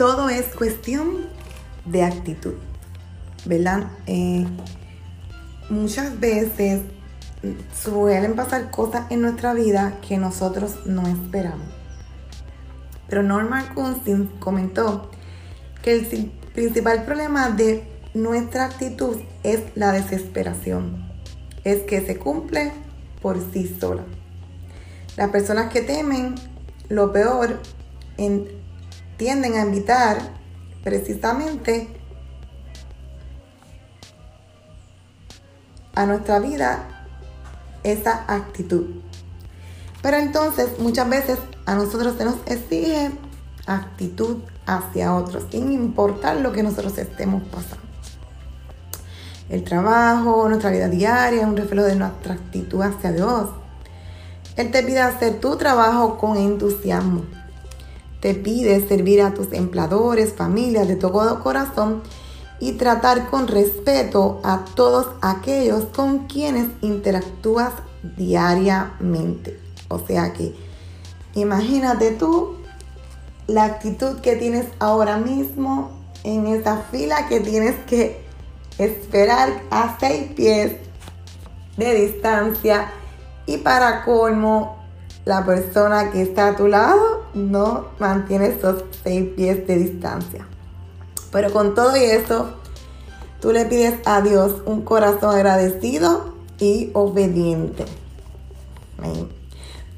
todo es cuestión de actitud, ¿verdad? Eh, muchas veces suelen pasar cosas en nuestra vida que nosotros no esperamos. Pero Norman Kunzin comentó que el principal problema de nuestra actitud es la desesperación. Es que se cumple por sí sola. Las personas que temen lo peor tienden a evitar precisamente a nuestra vida esa actitud. Pero entonces muchas veces a nosotros se nos exige actitud hacia otros, sin importar lo que nosotros estemos pasando. El trabajo, nuestra vida diaria es un reflejo de nuestra actitud hacia Dios. Él te pide hacer tu trabajo con entusiasmo. Te pide servir a tus empleadores, familias de todo corazón y tratar con respeto a todos aquellos con quienes interactúas diariamente. O sea que imagínate tú la actitud que tienes ahora mismo en esa fila que tienes que esperar a seis pies de distancia y para colmo la persona que está a tu lado no mantiene esos seis pies de distancia. Pero con todo y eso, tú le pides a Dios un corazón agradecido y obediente.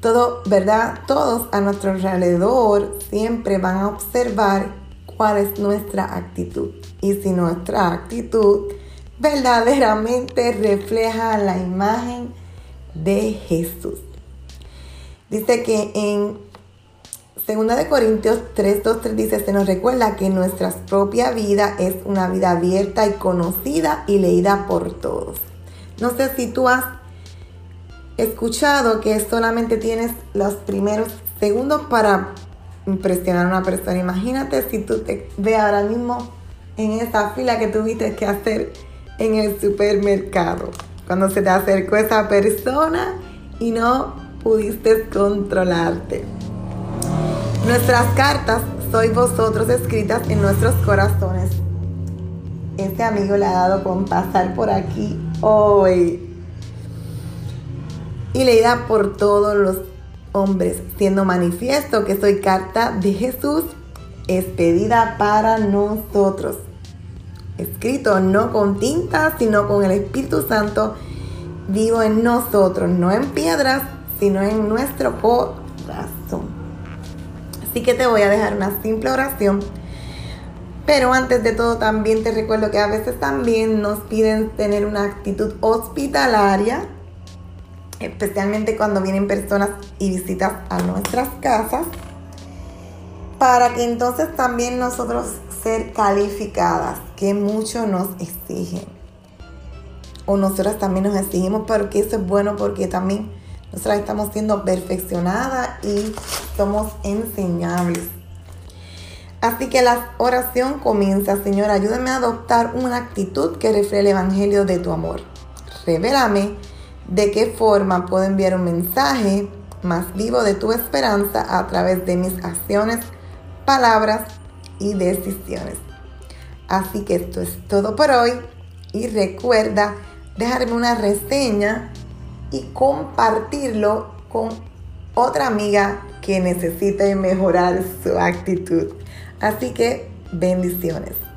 Todo, ¿verdad? Todos a nuestro alrededor siempre van a observar cuál es nuestra actitud. Y si nuestra actitud verdaderamente refleja la imagen de Jesús. Dice que en 2 de Corintios 3, 2, 3 dice, se nos recuerda que nuestra propia vida es una vida abierta y conocida y leída por todos. No sé si tú has escuchado que solamente tienes los primeros segundos para impresionar a una persona. Imagínate si tú te ves ahora mismo en esa fila que tuviste que hacer en el supermercado. Cuando se te acercó esa persona y no pudiste controlarte. Nuestras cartas sois vosotros escritas en nuestros corazones. Este amigo le ha dado con pasar por aquí hoy. Y leída por todos los hombres, siendo manifiesto que soy carta de Jesús, expedida para nosotros. Escrito no con tinta, sino con el Espíritu Santo vivo en nosotros, no en piedras, sino en nuestro corazón. Así que te voy a dejar una simple oración. Pero antes de todo también te recuerdo que a veces también nos piden tener una actitud hospitalaria, especialmente cuando vienen personas y visitas a nuestras casas, para que entonces también nosotros ser calificadas, que mucho nos exigen. O nosotras también nos exigimos, pero que eso es bueno porque también nosotras estamos siendo perfeccionadas y somos enseñables. Así que la oración comienza, Señor, ayúdame a adoptar una actitud que refleje el Evangelio de tu amor. Revélame de qué forma puedo enviar un mensaje más vivo de tu esperanza a través de mis acciones, palabras y decisiones. Así que esto es todo por hoy y recuerda dejarme una reseña y compartirlo con otra amiga que necesite mejorar su actitud. Así que bendiciones.